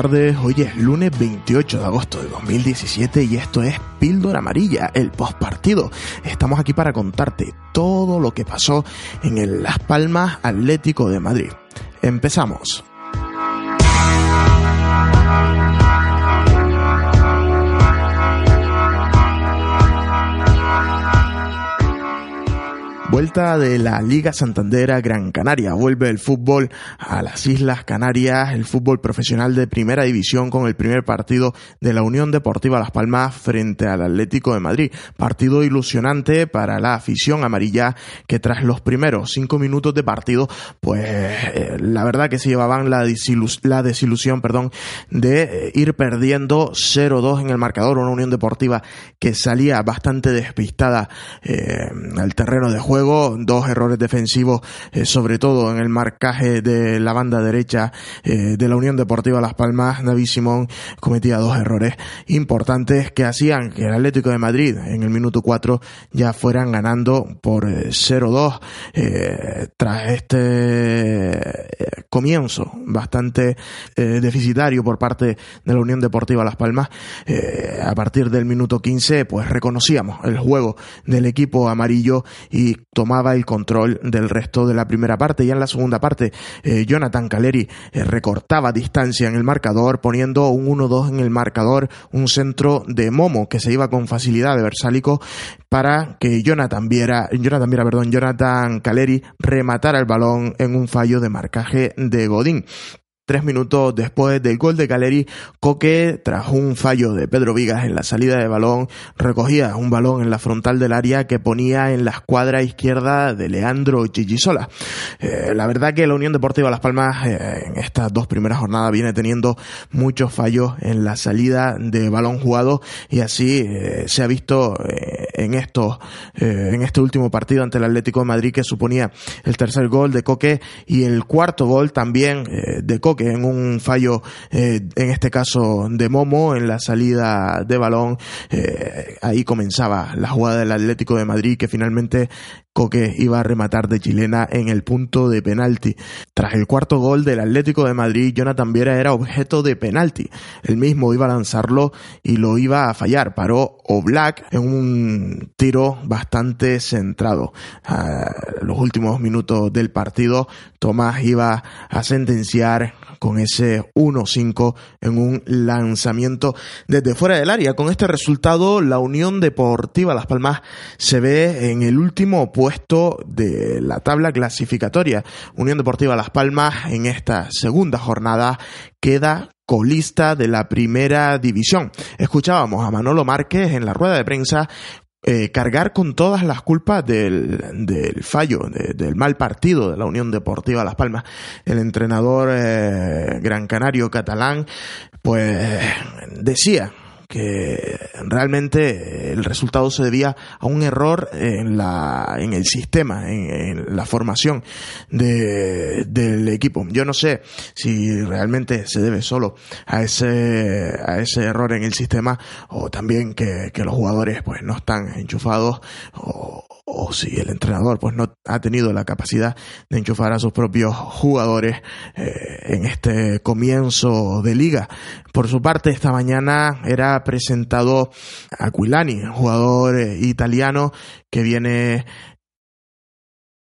buenas tardes. Hoy es lunes 28 de agosto de 2017 y esto es Píldora Amarilla, el postpartido. Estamos aquí para contarte todo lo que pasó en el Las Palmas Atlético de Madrid. Empezamos. Vuelta de la Liga Santandera Gran Canaria. Vuelve el fútbol a las Islas Canarias, el fútbol profesional de primera división con el primer partido de la Unión Deportiva Las Palmas frente al Atlético de Madrid. Partido ilusionante para la afición amarilla que tras los primeros cinco minutos de partido, pues eh, la verdad que se llevaban la, la desilusión perdón, de eh, ir perdiendo 0-2 en el marcador. Una Unión Deportiva que salía bastante despistada eh, al terreno de juego dos errores defensivos, eh, sobre todo en el marcaje de la banda derecha eh, de la Unión Deportiva Las Palmas. David Simón cometía dos errores importantes que hacían que el Atlético de Madrid en el minuto 4 ya fueran ganando por 0-2 eh, tras este comienzo bastante deficitario por parte de la Unión Deportiva Las Palmas. a partir del minuto 15 pues reconocíamos el juego del equipo amarillo y tomaba el control del resto de la primera parte. Ya en la segunda parte, eh, Jonathan Caleri eh, recortaba distancia en el marcador, poniendo un 1-2 en el marcador, un centro de Momo que se iba con facilidad de Versálico para que Jonathan Viera, Jonathan Viera, perdón, Jonathan Caleri rematara el balón en un fallo de marcaje de Godín. Tres minutos después del gol de Caleri, Coque, tras un fallo de Pedro Vigas en la salida de balón, recogía un balón en la frontal del área que ponía en la escuadra izquierda de Leandro Chichisola. Eh, la verdad que la Unión Deportiva Las Palmas eh, en estas dos primeras jornadas viene teniendo muchos fallos en la salida de balón jugado y así eh, se ha visto en esto, en este último partido ante el Atlético de Madrid que suponía el tercer gol de Coque y el cuarto gol también de Coque que en un fallo, eh, en este caso de Momo, en la salida de balón, eh, ahí comenzaba la jugada del Atlético de Madrid que finalmente Coque iba a rematar de chilena en el punto de penalti. Tras el cuarto gol del Atlético de Madrid, Jonathan Viera era objeto de penalti. El mismo iba a lanzarlo y lo iba a fallar. Paró Oblak en un tiro bastante centrado. A los últimos minutos del partido, Tomás iba a sentenciar con ese 1-5 en un lanzamiento desde fuera del área. Con este resultado, la Unión Deportiva Las Palmas se ve en el último puesto de la tabla clasificatoria. Unión Deportiva Las Palmas en esta segunda jornada queda colista de la primera división. Escuchábamos a Manolo Márquez en la rueda de prensa eh, cargar con todas las culpas del, del fallo, del mal partido de la Unión Deportiva Las Palmas. El entrenador eh, gran canario catalán, pues decía que realmente el resultado se debía a un error en la en el sistema, en, la formación de, del equipo. Yo no sé si realmente se debe solo a ese a ese error en el sistema o también que, que los jugadores pues no están enchufados o, o si el entrenador pues no ha tenido la capacidad de enchufar a sus propios jugadores eh, en este comienzo de liga. Por su parte, esta mañana era presentado Aquilani, jugador eh, italiano que viene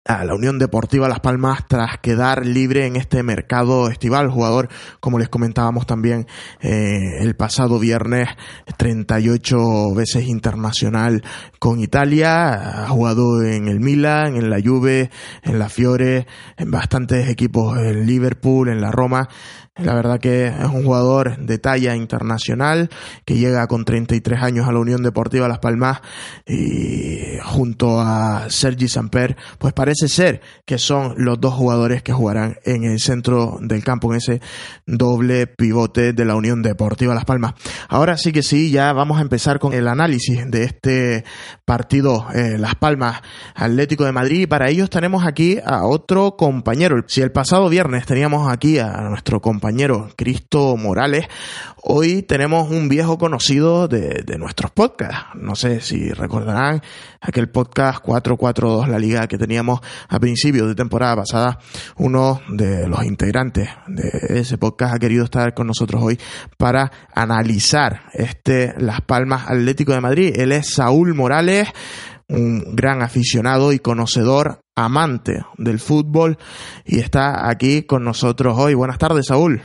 a la Unión Deportiva Las Palmas tras quedar libre en este mercado estival. Jugador, como les comentábamos también eh, el pasado viernes, 38 veces internacional con Italia. Ha jugado en el Milan, en la Juve, en la Fiore, en bastantes equipos, en Liverpool, en la Roma. La verdad que es un jugador de talla internacional que llega con 33 años a la Unión Deportiva Las Palmas y junto a Sergi Samper, pues parece ser que son los dos jugadores que jugarán en el centro del campo en ese doble pivote de la Unión Deportiva Las Palmas. Ahora sí que sí, ya vamos a empezar con el análisis de este partido eh, Las Palmas Atlético de Madrid y para ello tenemos aquí a otro compañero. Si el pasado viernes teníamos aquí a nuestro compañero compañero Cristo Morales, hoy tenemos un viejo conocido de, de nuestros podcasts. No sé si recordarán aquel podcast 442 La Liga que teníamos a principios de temporada pasada. Uno de los integrantes de ese podcast ha querido estar con nosotros hoy para analizar este Las Palmas Atlético de Madrid. Él es Saúl Morales un gran aficionado y conocedor, amante del fútbol, y está aquí con nosotros hoy. Buenas tardes, Saúl.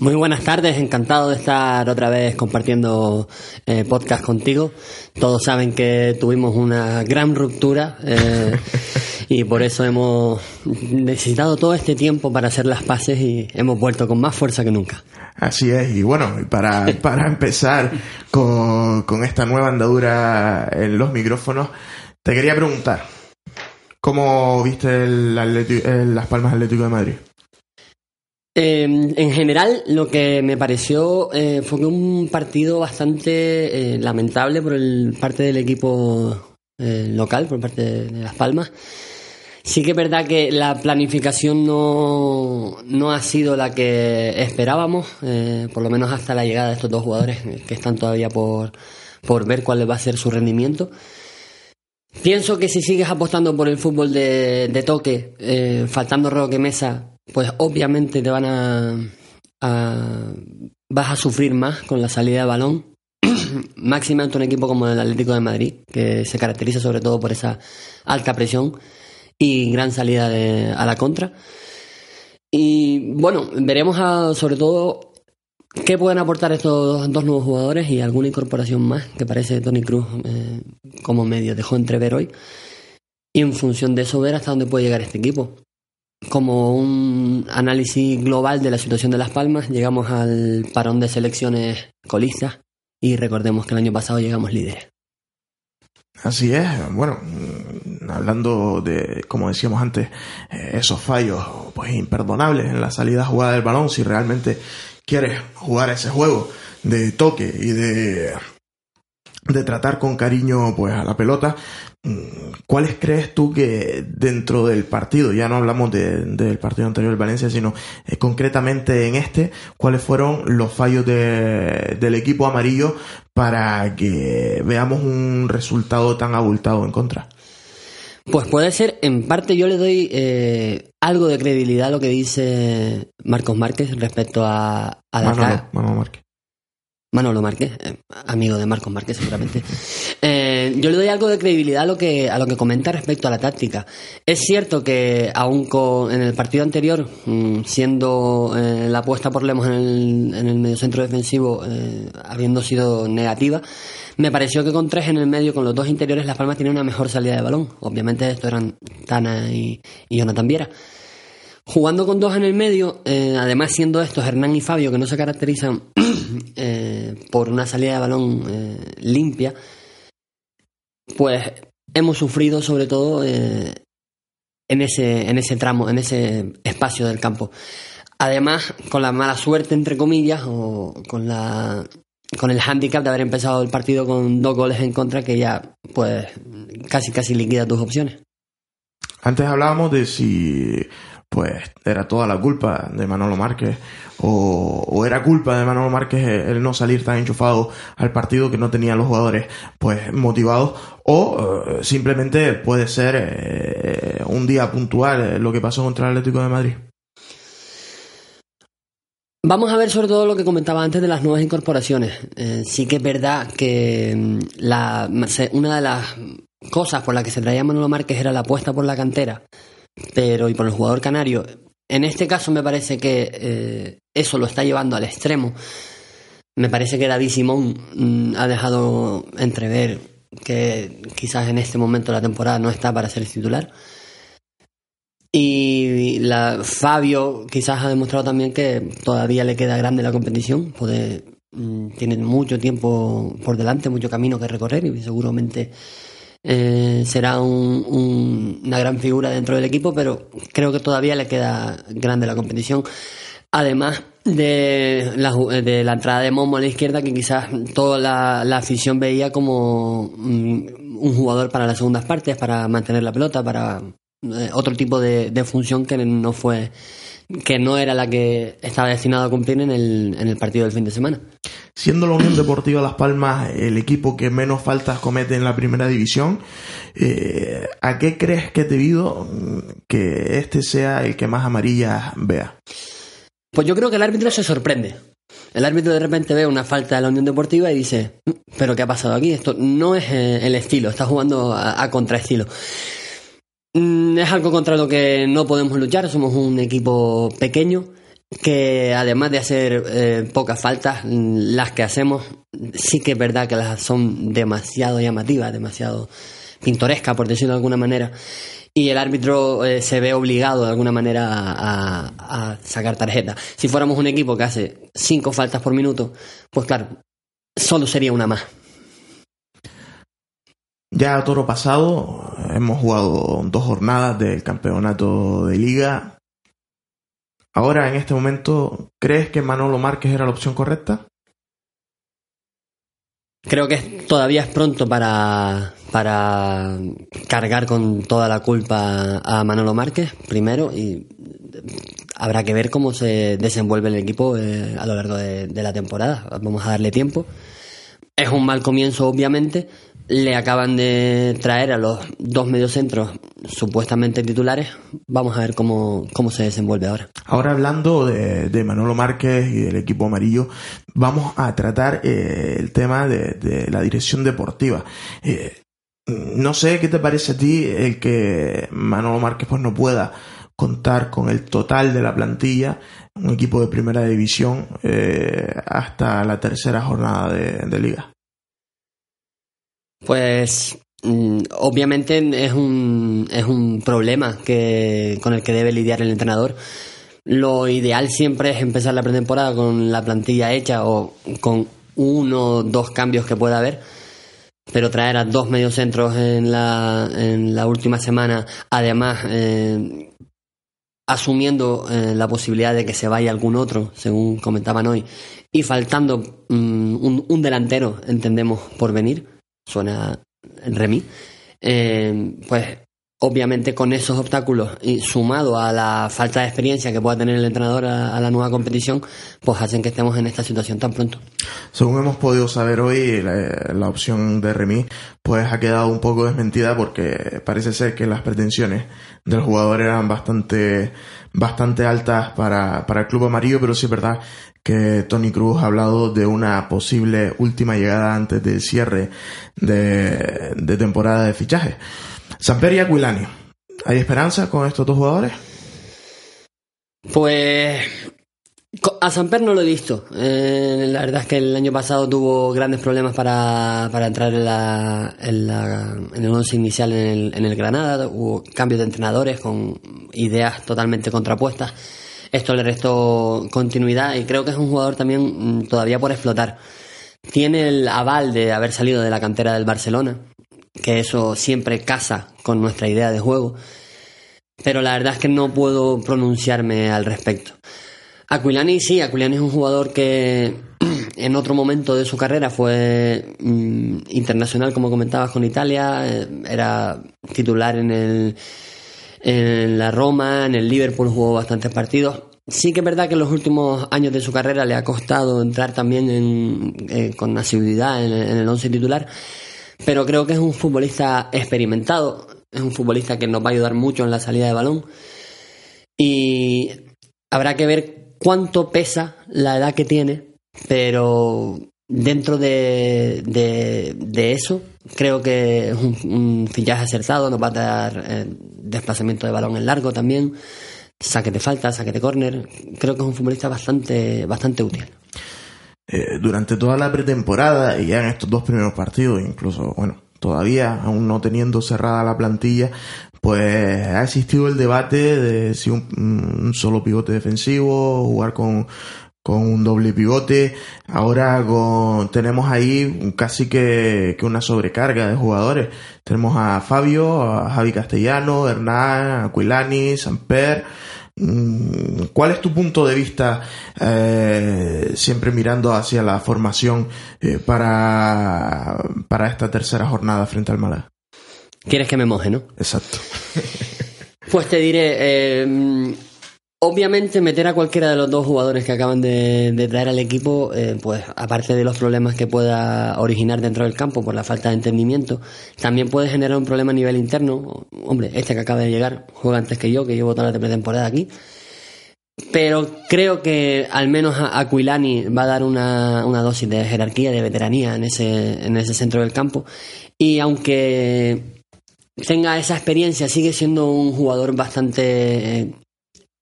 Muy buenas tardes, encantado de estar otra vez compartiendo eh, podcast contigo. Todos saben que tuvimos una gran ruptura eh, y por eso hemos necesitado todo este tiempo para hacer las paces y hemos vuelto con más fuerza que nunca. Así es, y bueno, para, para empezar con, con esta nueva andadura en los micrófonos, te quería preguntar, ¿cómo viste el Las Palmas Atlético de Madrid? Eh, en general, lo que me pareció eh, fue un partido bastante eh, lamentable por el parte del equipo eh, local, por parte de, Las Palmas. Sí que es verdad que la planificación no, no ha sido la que esperábamos, eh, por lo menos hasta la llegada de estos dos jugadores que están todavía por, por ver cuál va a ser su rendimiento. Pienso que si sigues apostando por el fútbol de, toque, eh, faltando Roque Mesa, pues obviamente te van a, a, vas a sufrir más con la salida de balón. Máxima ante un equipo como el Atlético de Madrid, que se caracteriza sobre todo por esa alta presión y gran salida de, a la contra. Y bueno, veremos a, sobre todo ¿Qué pueden aportar estos dos nuevos jugadores y alguna incorporación más que parece Tony Cruz eh, como medio dejó entrever hoy? Y en función de eso ver hasta dónde puede llegar este equipo. Como un análisis global de la situación de Las Palmas, llegamos al parón de selecciones colistas y recordemos que el año pasado llegamos líderes. Así es, bueno, hablando de, como decíamos antes, esos fallos pues imperdonables en la salida jugada del balón, si realmente quieres jugar ese juego de toque y de, de tratar con cariño pues a la pelota, ¿cuáles crees tú que dentro del partido, ya no hablamos de, del partido anterior del Valencia, sino eh, concretamente en este, cuáles fueron los fallos de, del equipo amarillo para que veamos un resultado tan abultado en contra? Pues puede ser, en parte yo le doy eh, algo de credibilidad a lo que dice Marcos Márquez respecto a, a Manolo Márquez. Manolo Márquez, eh, amigo de Marcos Márquez seguramente. Eh, yo le doy algo de credibilidad a lo que a lo que comenta respecto a la táctica. Es cierto que aún en el partido anterior, mmm, siendo eh, la apuesta por Lemos en el, en el mediocentro defensivo eh, habiendo sido negativa, me pareció que con tres en el medio, con los dos interiores, Las Palmas tenía una mejor salida de balón. Obviamente estos eran Tana y, y Jonathan Viera. Jugando con dos en el medio, eh, además siendo estos Hernán y Fabio, que no se caracterizan eh, por una salida de balón eh, limpia, pues hemos sufrido sobre todo en, ese, en ese tramo, en ese espacio del campo. Además, con la mala suerte, entre comillas, o con la con el hándicap de haber empezado el partido con dos goles en contra que ya pues casi casi liquida tus opciones. Antes hablábamos de si pues era toda la culpa de Manolo Márquez o, o, era culpa de Manolo Márquez el no salir tan enchufado al partido que no tenía los jugadores pues motivados o uh, simplemente puede ser eh, un día puntual lo que pasó contra el Atlético de Madrid. Vamos a ver sobre todo lo que comentaba antes de las nuevas incorporaciones. Eh, sí que es verdad que mm, la, una de las cosas por las que se traía Manolo Márquez era la apuesta por la cantera, pero y por el jugador canario. En este caso me parece que eh, eso lo está llevando al extremo. Me parece que David Simón mm, ha dejado entrever que quizás en este momento de la temporada no está para ser titular. Y la, Fabio quizás ha demostrado también que todavía le queda grande la competición, puede, mm, tiene mucho tiempo por delante, mucho camino que recorrer y seguramente eh, será un, un, una gran figura dentro del equipo, pero creo que todavía le queda grande la competición. Además de la, de la entrada de Momo a la izquierda, que quizás toda la, afición veía como un, un jugador para las segundas partes, para mantener la pelota, para eh, otro tipo de, de, función que no fue que no era la que estaba destinado a cumplir en el, en el partido del fin de semana. Siendo la Unión Deportiva Las Palmas el equipo que menos faltas comete en la primera división, eh, ¿a qué crees que debido que este sea el que más amarillas vea? Pues yo creo que el árbitro se sorprende. El árbitro de repente ve una falta de la Unión Deportiva y dice, mm, pero ¿qué ha pasado aquí? Esto no es eh, el estilo, está jugando a, a contraestilo. Mm, es algo contra lo que no podemos luchar, somos un equipo pequeño que además de hacer eh, pocas faltas, mm, las que hacemos sí que es verdad que las son demasiado llamativas, demasiado pintorescas, por decirlo de alguna manera. Y el árbitro eh, se ve obligado de alguna manera a, a sacar tarjeta. Si fuéramos un equipo que hace cinco faltas por minuto, pues claro, solo sería una más. Ya a toro pasado hemos jugado dos jornadas del campeonato de liga. Ahora, en este momento, ¿crees que Manolo Márquez era la opción correcta? Creo que todavía es pronto para, para cargar con toda la culpa a Manolo Márquez, primero, y habrá que ver cómo se desenvuelve el equipo eh, a lo largo de la temporada. Vamos a darle tiempo. Es un mal comienzo, obviamente, le acaban de traer a los dos mediocentros supuestamente titulares. Vamos a ver cómo, cómo se desenvuelve ahora. Ahora hablando de, de Manolo Márquez y del equipo amarillo, vamos a tratar eh, el tema de, la dirección deportiva. Eh, no sé qué te parece a ti el que Manolo Márquez pues no pueda contar con el total de la plantilla, un equipo de primera división eh, hasta la tercera jornada de liga. Pues mm, obviamente es un, es un problema que, con el que debe lidiar el entrenador. Lo ideal siempre es empezar la pretemporada con la plantilla hecha o con uno o dos cambios que pueda haber. Pero traer a dos mediocentros en la, en la última semana, además eh, asumiendo eh, la posibilidad de que se vaya algún otro, según comentaban hoy, y faltando mm, un, un delantero, entendemos, por venir suena Remy, eh, pues obviamente con esos obstáculos y sumado a la falta de experiencia que pueda tener el entrenador a, la nueva competición, pues hacen que estemos en esta situación tan pronto. Según hemos podido saber hoy, la, la opción de Remy pues ha quedado un poco desmentida porque parece ser que las pretensiones del jugador eran bastante bastante altas para, para el club amarillo, pero sí es verdad que Tony Cruz ha hablado de una posible última llegada antes del cierre de, temporada de fichaje. Samper y Aquilani, ¿hay esperanza con estos dos jugadores? Pues a Samper no lo he visto. Eh, la verdad es que el año pasado tuvo grandes problemas para, para entrar en, en, la, en el once inicial en el, en el Granada. Hubo cambios de entrenadores con ideas totalmente contrapuestas esto le restó continuidad y creo que es un jugador también mm, todavía por explotar. Tiene el aval de haber salido de la cantera del Barcelona, que eso siempre casa con nuestra idea de juego, pero la verdad es que no puedo pronunciarme al respecto. Aquilani sí, Aquilani es un jugador que en otro momento de su carrera fue mm, internacional, como comentabas, con Italia, eh, era titular en el en la Roma, en el Liverpool jugó bastantes partidos. Sí que es verdad que en los últimos años de su carrera le ha costado entrar también en, eh, con asiduidad en, el once titular, pero creo que es un futbolista experimentado, es un futbolista que nos va a ayudar mucho en la salida de balón y habrá que ver cuánto pesa la edad que tiene, pero dentro de, de, eso creo que es un, un, fichaje acertado, nos va a dar eh, desplazamiento de balón en largo también, saque de falta, saque de córner. Creo que es un futbolista bastante, bastante útil. Eh, durante toda la pretemporada y ya en estos dos primeros partidos, incluso, bueno, todavía aún no teniendo cerrada la plantilla, pues ha existido el debate de si un, un solo pivote defensivo, jugar con con un doble pivote. Ahora con, tenemos ahí casi que, que, una sobrecarga de jugadores. Tenemos a Fabio, a Javi Castellano, Hernán, Aquilani, Samper. Mm, ¿Cuál es tu punto de vista eh, siempre mirando hacia la formación eh, para, para esta tercera jornada frente al Málaga? ¿Quieres que me moje, no? Exacto. pues te diré, eh, Obviamente meter a cualquiera de los dos jugadores que acaban de, traer al equipo, eh, pues aparte de los problemas que pueda originar dentro del campo por la falta de entendimiento, también puede generar un problema a nivel interno. Hombre, este que acaba de llegar juega antes que yo, que llevo toda la pretemporada aquí. Pero creo que al menos Aquilani va a dar una, una, dosis de jerarquía, de veteranía en ese, en ese centro del campo. Y aunque tenga esa experiencia, sigue siendo un jugador bastante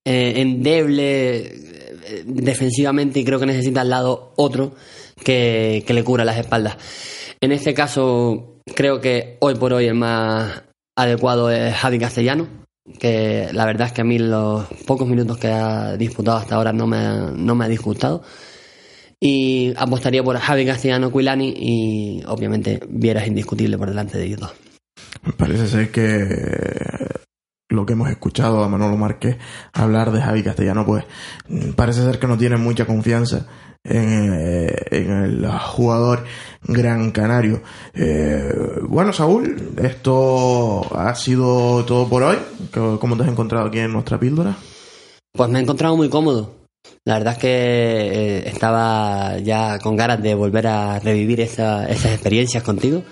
eh, endeble eh, defensivamente y creo que necesita al lado otro que, le cubra las espaldas. En este caso, creo que hoy por hoy el más adecuado es Javi Castellano, que la verdad es que a mí los pocos minutos que ha disputado hasta ahora no me, no me ha disgustado. Y apostaría por Javi Castellano Quilani y obviamente Viera es indiscutible por delante de ellos dos. Parece ser que lo que hemos escuchado a Manolo Márquez hablar de Javi Castellano, pues parece ser que no tiene mucha confianza en, eh, el jugador gran canario. Eh, bueno, Saúl, esto ha sido todo por hoy. ¿Cómo te has encontrado aquí en nuestra píldora? Pues me he encontrado muy cómodo. La verdad es que eh, estaba ya con ganas de volver a revivir esas experiencias contigo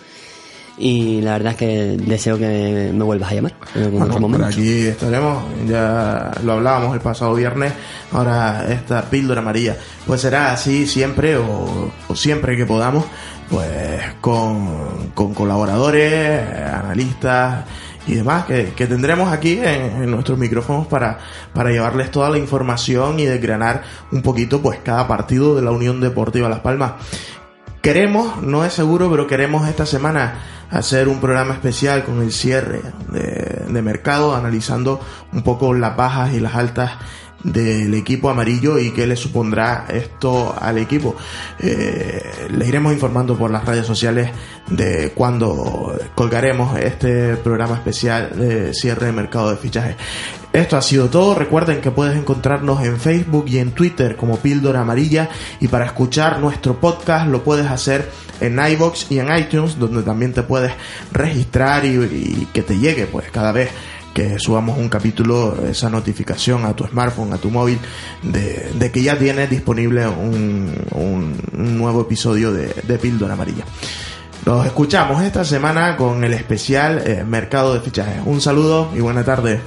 y la verdad es que deseo que me vuelvas a llamar Por aquí estaremos, ya lo hablábamos el pasado viernes, ahora esta píldora amarilla, pues será así siempre o, siempre que podamos, pues con, colaboradores, analistas y demás que, tendremos aquí en, en, nuestros micrófonos para, para llevarles toda la información y desgranar un poquito pues cada partido de la Unión Deportiva Las Palmas. Queremos, no es seguro, pero queremos esta semana hacer un programa especial con el cierre de, mercado, analizando un poco las bajas y las altas del equipo amarillo y qué le supondrá esto al equipo. Eh, les iremos informando por las redes sociales de cuando colgaremos este programa especial de cierre de mercado de fichajes. Esto ha sido todo. Recuerden que puedes encontrarnos en Facebook y en Twitter como Píldora Amarilla y para escuchar nuestro podcast lo puedes hacer en iBox y en iTunes donde también te puedes registrar y, que te llegue pues cada vez que subamos un capítulo, esa notificación a tu smartphone, a tu móvil, de, que ya tienes disponible un, nuevo episodio de, de Píldora Amarilla. Nos escuchamos esta semana con el especial eh, Mercado de Fichajes. Un saludo y buena tarde.